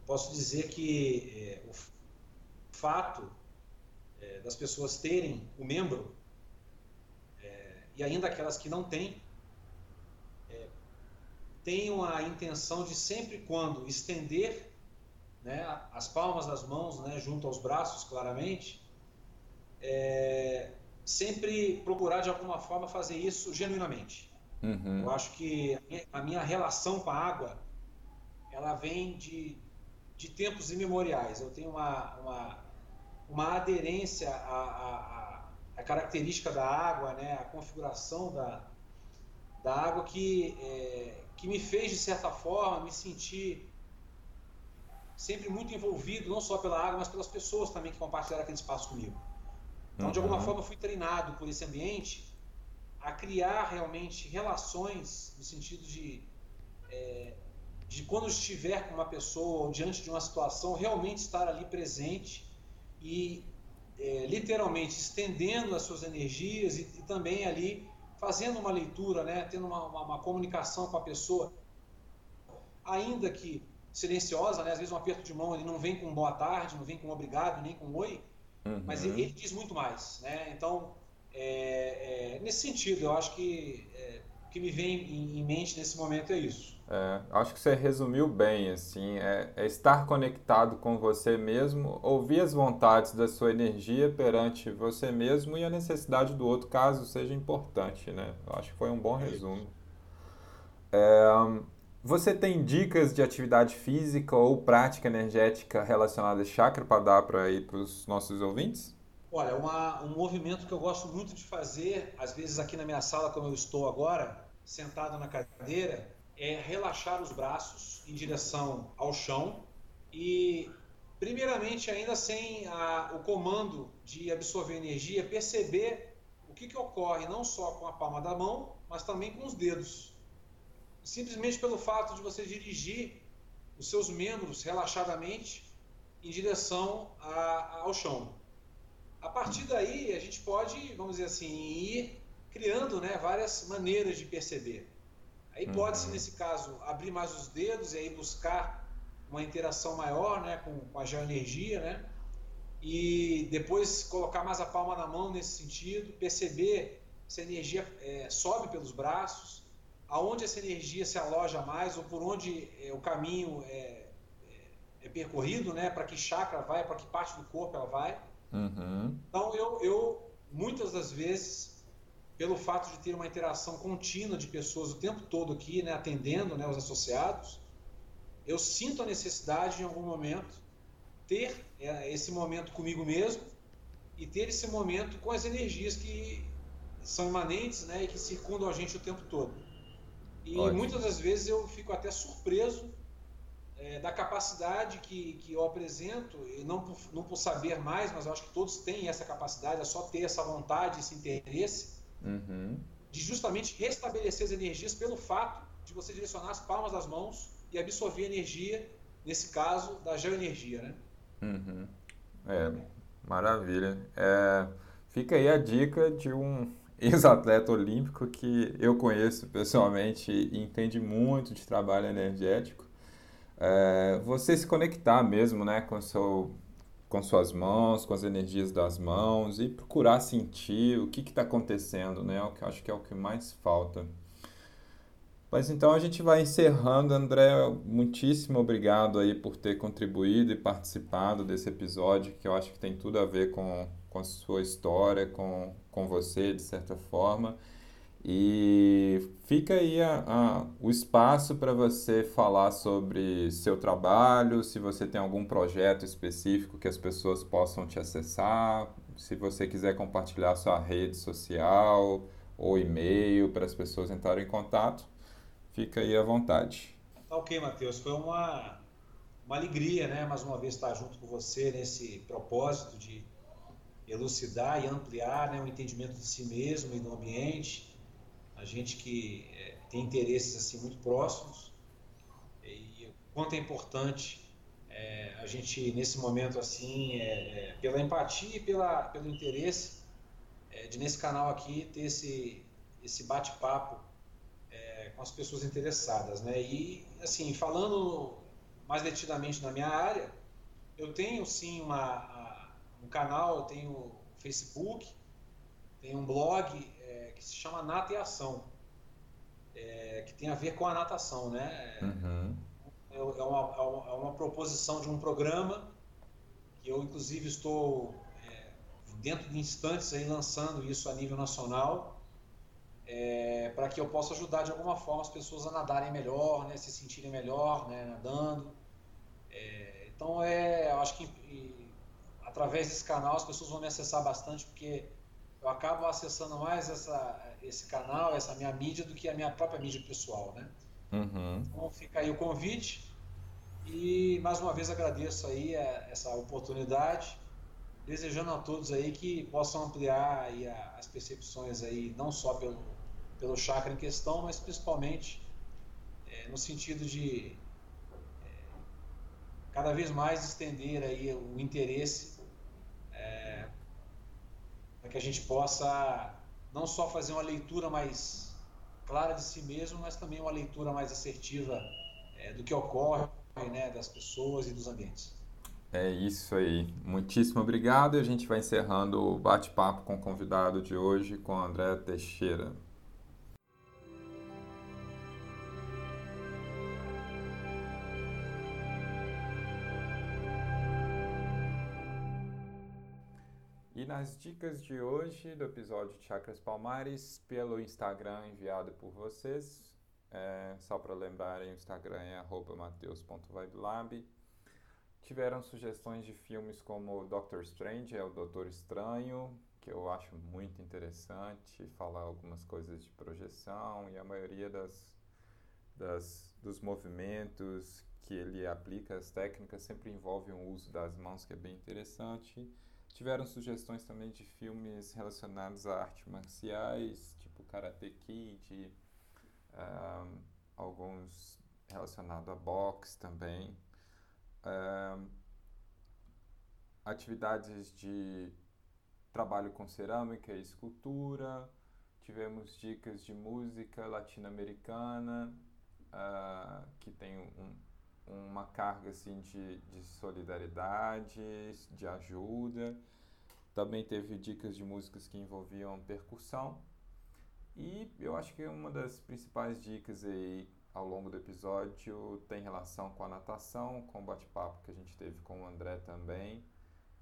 posso dizer que é, o fato é, das pessoas terem o membro, é, e ainda aquelas que não têm, é, tenham a intenção de sempre quando estender né, as palmas das mãos né, junto aos braços, claramente, sempre procurar de alguma forma fazer isso genuinamente. Uhum. Eu acho que a minha relação com a água, ela vem de, de tempos imemoriais. Eu tenho uma, uma, uma aderência à, à, à característica da água, né, à configuração da, da água que, é, que me fez, de certa forma, me sentir sempre muito envolvido, não só pela água, mas pelas pessoas também que compartilharam aquele espaço comigo. Então, uhum. de alguma uhum. forma, eu fui treinado por esse ambiente a criar realmente relações no sentido de, é, de quando estiver com uma pessoa ou diante de uma situação, realmente estar ali presente e é, literalmente estendendo as suas energias e, e, também ali fazendo uma leitura, né, tendo uma, uma, uma, comunicação com a pessoa, ainda que silenciosa, né, às vezes um aperto de mão ele não vem com boa tarde, não vem com obrigado, nem com oi, uhum. mas ele, ele, diz muito mais, né? Então, é, é, nesse sentido, eu acho que é, o que me vem em, em mente nesse momento é isso. É, acho que você resumiu bem, assim, é, é, estar conectado com você mesmo, ouvir as vontades da sua energia perante você mesmo e a necessidade do outro, caso seja importante, né? Eu acho que foi um bom resumo. É, você tem dicas de atividade física ou prática energética relacionada a chakra para dar para ir para os nossos ouvintes? Olha, uma, um movimento que eu gosto muito de fazer, às vezes aqui na minha sala, como eu estou agora, sentado na cadeira, é relaxar os braços em direção ao chão e, primeiramente, ainda sem a, o comando de absorver energia, perceber o que, que ocorre não só com a palma da mão, mas também com os dedos. Simplesmente pelo fato de você dirigir os seus membros relaxadamente em direção a, ao chão. A partir daí, a gente pode, vamos dizer assim, ir criando né, várias maneiras de perceber. Aí pode-se, uhum. nesse caso, abrir mais os dedos e aí buscar uma interação maior né, com, com a geoenergia, né? E depois colocar mais a palma na mão nesse sentido, perceber se a energia é, sobe pelos braços, aonde essa energia se aloja mais ou por onde é, o caminho é, é, é percorrido, né? Para que chakra vai, para que parte do corpo ela vai. Uhum. Então eu, eu muitas das vezes pelo fato de ter uma interação contínua de pessoas o tempo todo aqui, né, atendendo né, os associados, eu sinto a necessidade em algum momento ter é, esse momento comigo mesmo e ter esse momento com as energias que são imanentes né, e que circundam a gente o tempo todo. E Ótimo. muitas das vezes eu fico até surpreso é, da capacidade que, que eu apresento, e não por, não por saber mais, mas eu acho que todos têm essa capacidade, é só ter essa vontade, esse interesse Uhum. De justamente restabelecer as energias pelo fato de você direcionar as palmas das mãos e absorver energia, nesse caso, da geoenergia, né? Uhum. É, maravilha. É, fica aí a dica de um ex-atleta olímpico que eu conheço pessoalmente e entende muito de trabalho energético. É, você se conectar mesmo né, com seu com suas mãos, com as energias das mãos e procurar sentir o que está acontecendo, né? É o que acho que é o que mais falta. Mas então a gente vai encerrando, André. Muitíssimo obrigado aí por ter contribuído e participado desse episódio, que eu acho que tem tudo a ver com, com a sua história, com, com você, de certa forma. E fica aí a, a, o espaço para você falar sobre seu trabalho, se você tem algum projeto específico que as pessoas possam te acessar, se você quiser compartilhar sua rede social ou e-mail para as pessoas entrarem em contato, fica aí à vontade. Tá ok, Matheus. Foi uma, uma alegria, né, mais uma vez estar junto com você nesse propósito de elucidar e ampliar né, o entendimento de si mesmo e do ambiente a gente que é, tem interesses assim muito próximos e o quanto é importante é, a gente nesse momento assim é, é pela empatia e pela, pelo interesse é, de nesse canal aqui ter esse esse bate-papo é, com as pessoas interessadas, né? E assim falando mais detidamente na minha área, eu tenho sim uma, um canal, eu tenho Facebook, tenho um blog que se chama Nata e Ação, é, que tem a ver com a natação, né? Uhum. É, é, uma, é uma proposição de um programa que eu, inclusive, estou é, dentro de instantes aí lançando isso a nível nacional, é, para que eu possa ajudar de alguma forma as pessoas a nadarem melhor, né, se sentirem melhor, né, nadando. É, então, é, eu acho que e, através desse canal as pessoas vão me acessar bastante, porque eu acabo acessando mais essa, esse canal, essa minha mídia, do que a minha própria mídia pessoal, né? Uhum. Então fica aí o convite e mais uma vez agradeço aí a, essa oportunidade, desejando a todos aí que possam ampliar aí a, as percepções aí, não só pelo, pelo chakra em questão, mas principalmente é, no sentido de cada vez mais estender aí o interesse é, que a gente possa não só fazer uma leitura mais clara de si mesmo, mas também uma leitura mais assertiva é, do que ocorre né, das pessoas e dos ambientes. É isso aí. Muitíssimo obrigado. E a gente vai encerrando o bate-papo com o convidado de hoje, com André Teixeira. Nas dicas de hoje do episódio de Chakras Palmares, pelo Instagram enviado por vocês, é, só para lembrarem, o Instagram é mateus.vibelab. Tiveram sugestões de filmes como Doctor Strange, é o Doutor Estranho, que eu acho muito interessante, falar algumas coisas de projeção e a maioria das, das, dos movimentos que ele aplica, as técnicas, sempre envolve o uso das mãos, que é bem interessante. Tiveram sugestões também de filmes relacionados a artes marciais, tipo Karate Kid, um, alguns relacionados a boxe também. Um, atividades de trabalho com cerâmica e escultura. Tivemos dicas de música latino-americana, uh, que tem um, uma carga assim de, de solidariedade, de ajuda. Também teve dicas de músicas que envolviam percussão. E eu acho que uma das principais dicas aí ao longo do episódio tem relação com a natação, com o bate-papo que a gente teve com o André também.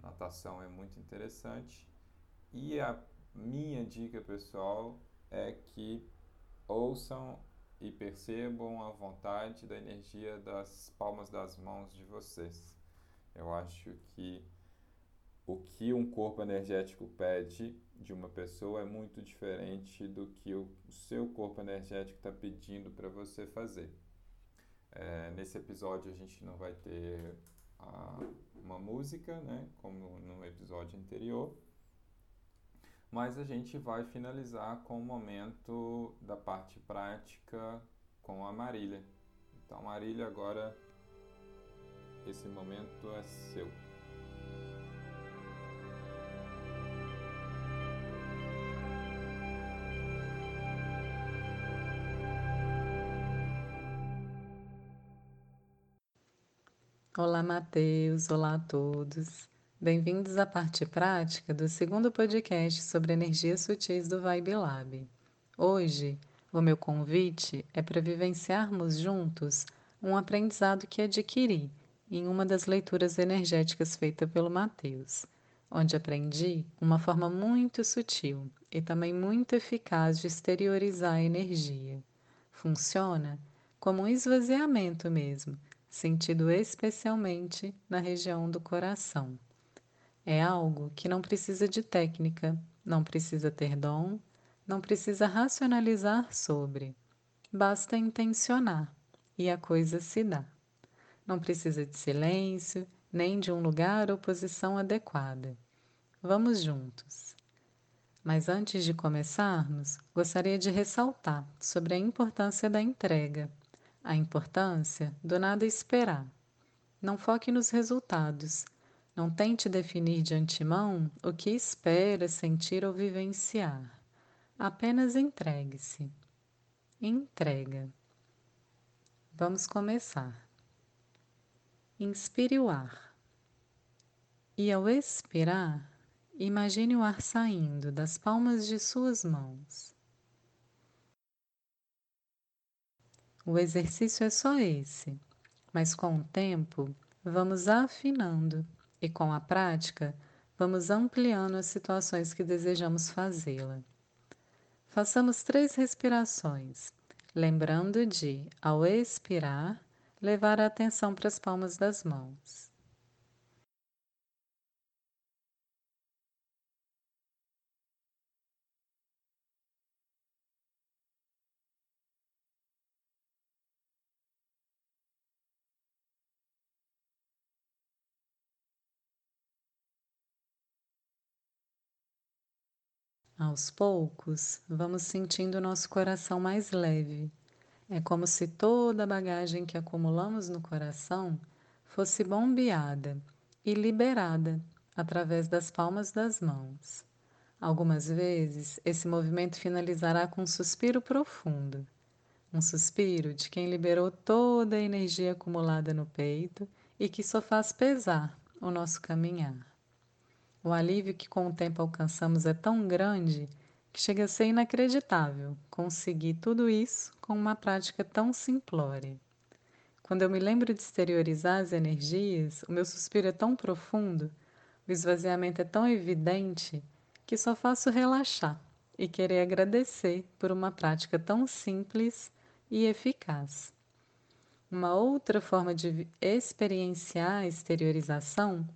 Natação é muito interessante. E a minha dica pessoal é que ouçam e percebam a vontade da energia das palmas das mãos de vocês. Eu acho que o que um corpo energético pede de uma pessoa é muito diferente do que o seu corpo energético está pedindo para você fazer. É, nesse episódio a gente não vai ter a, uma música, né, como no episódio anterior, mas a gente vai finalizar com o momento da parte prática com a Marília. Então, Marília, agora esse momento é seu. Olá, Matheus. Olá a todos. Bem-vindos à parte prática do segundo podcast sobre energias sutis do Vibe Lab. Hoje, o meu convite é para vivenciarmos juntos um aprendizado que adquiri em uma das leituras energéticas feita pelo Mateus, onde aprendi uma forma muito sutil e também muito eficaz de exteriorizar a energia. Funciona como um esvaziamento mesmo, sentido especialmente na região do coração. É algo que não precisa de técnica, não precisa ter dom, não precisa racionalizar sobre. Basta intencionar e a coisa se dá. Não precisa de silêncio, nem de um lugar ou posição adequada. Vamos juntos. Mas antes de começarmos, gostaria de ressaltar sobre a importância da entrega, a importância do nada esperar. Não foque nos resultados, não tente definir de antemão o que espera sentir ou vivenciar. Apenas entregue-se. Entrega. Vamos começar. Inspire o ar. E ao expirar, imagine o ar saindo das palmas de suas mãos. O exercício é só esse, mas com o tempo vamos afinando e com a prática, vamos ampliando as situações que desejamos fazê-la. Façamos três respirações, lembrando de, ao expirar, levar a atenção para as palmas das mãos. Aos poucos, vamos sentindo nosso coração mais leve. É como se toda a bagagem que acumulamos no coração fosse bombeada e liberada através das palmas das mãos. Algumas vezes, esse movimento finalizará com um suspiro profundo. Um suspiro de quem liberou toda a energia acumulada no peito e que só faz pesar o nosso caminhar. O alívio que com o tempo alcançamos é tão grande que chega a ser inacreditável conseguir tudo isso com uma prática tão simplória. Quando eu me lembro de exteriorizar as energias, o meu suspiro é tão profundo, o esvaziamento é tão evidente que só faço relaxar e querer agradecer por uma prática tão simples e eficaz. Uma outra forma de experienciar a exteriorização,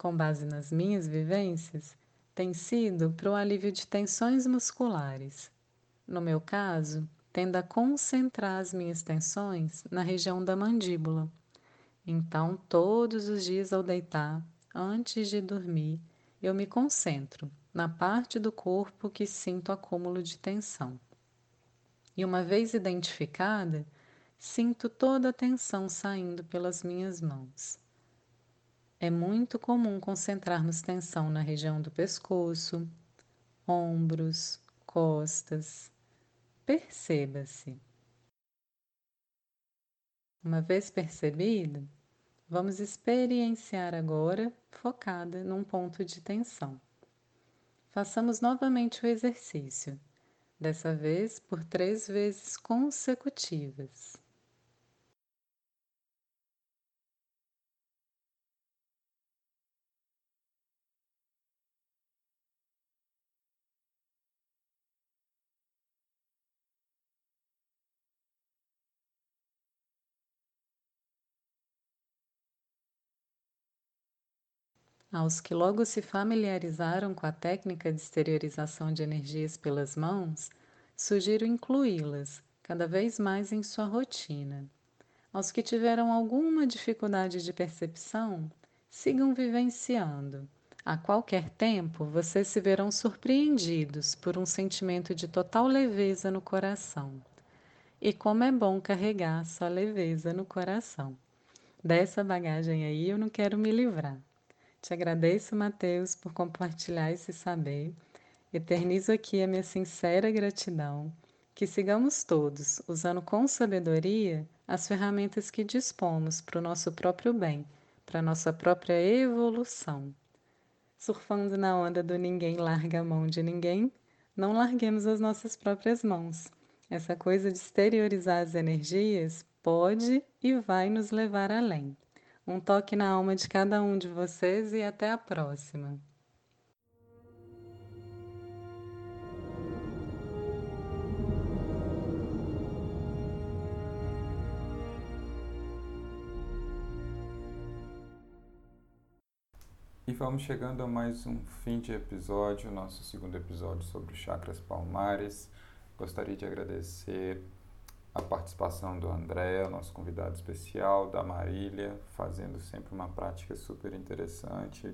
com base nas minhas vivências, tem sido para o alívio de tensões musculares. No meu caso, tendo a concentrar as minhas tensões na região da mandíbula. Então, todos os dias ao deitar, antes de dormir, eu me concentro na parte do corpo que sinto acúmulo de tensão. E uma vez identificada, sinto toda a tensão saindo pelas minhas mãos. É muito comum concentrarmos tensão na região do pescoço, ombros, costas. Perceba-se. Uma vez percebido, vamos experienciar agora focada num ponto de tensão. Façamos novamente o exercício, dessa vez por três vezes consecutivas. Aos que logo se familiarizaram com a técnica de exteriorização de energias pelas mãos, sugiro incluí-las cada vez mais em sua rotina. Aos que tiveram alguma dificuldade de percepção, sigam vivenciando. A qualquer tempo, vocês se verão surpreendidos por um sentimento de total leveza no coração. E como é bom carregar sua leveza no coração. Dessa bagagem aí eu não quero me livrar. Te agradeço, Mateus, por compartilhar esse saber. Eternizo aqui a minha sincera gratidão. Que sigamos todos, usando com sabedoria as ferramentas que dispomos para o nosso próprio bem, para a nossa própria evolução. Surfando na onda do ninguém larga a mão de ninguém, não larguemos as nossas próprias mãos. Essa coisa de exteriorizar as energias pode e vai nos levar além. Um toque na alma de cada um de vocês e até a próxima. E vamos chegando a mais um fim de episódio, nosso segundo episódio sobre chakras palmares. Gostaria de agradecer a participação do André, nosso convidado especial, da Marília, fazendo sempre uma prática super interessante.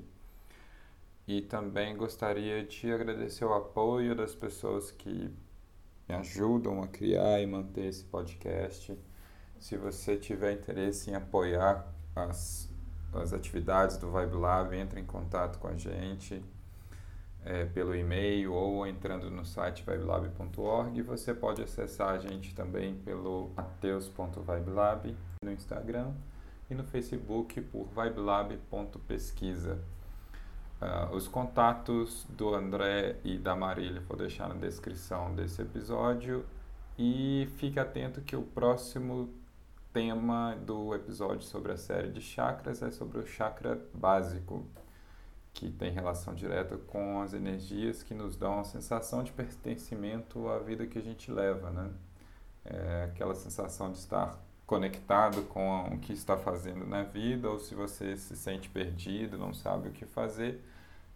E também gostaria de agradecer o apoio das pessoas que me ajudam a criar e manter esse podcast. Se você tiver interesse em apoiar as, as atividades do Vibe Lab, entre em contato com a gente é, pelo e-mail ou entrando no site vibelab.org. Você pode acessar a gente também pelo mateus.vibelab no Instagram e no Facebook por vibelab.pesquisa. Uh, os contatos do André e da Marília vou deixar na descrição desse episódio e fique atento que o próximo tema do episódio sobre a série de chakras é sobre o chakra básico, que tem relação direta com as energias que nos dão a sensação de pertencimento à vida que a gente leva, né? É aquela sensação de estar conectado com o que está fazendo na vida, ou se você se sente perdido, não sabe o que fazer,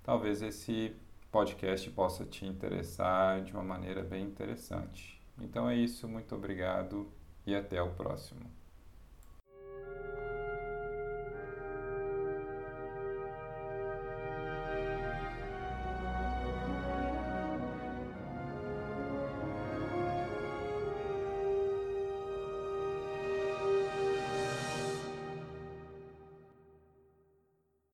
talvez esse podcast possa te interessar de uma maneira bem interessante. Então é isso, muito obrigado e até o próximo.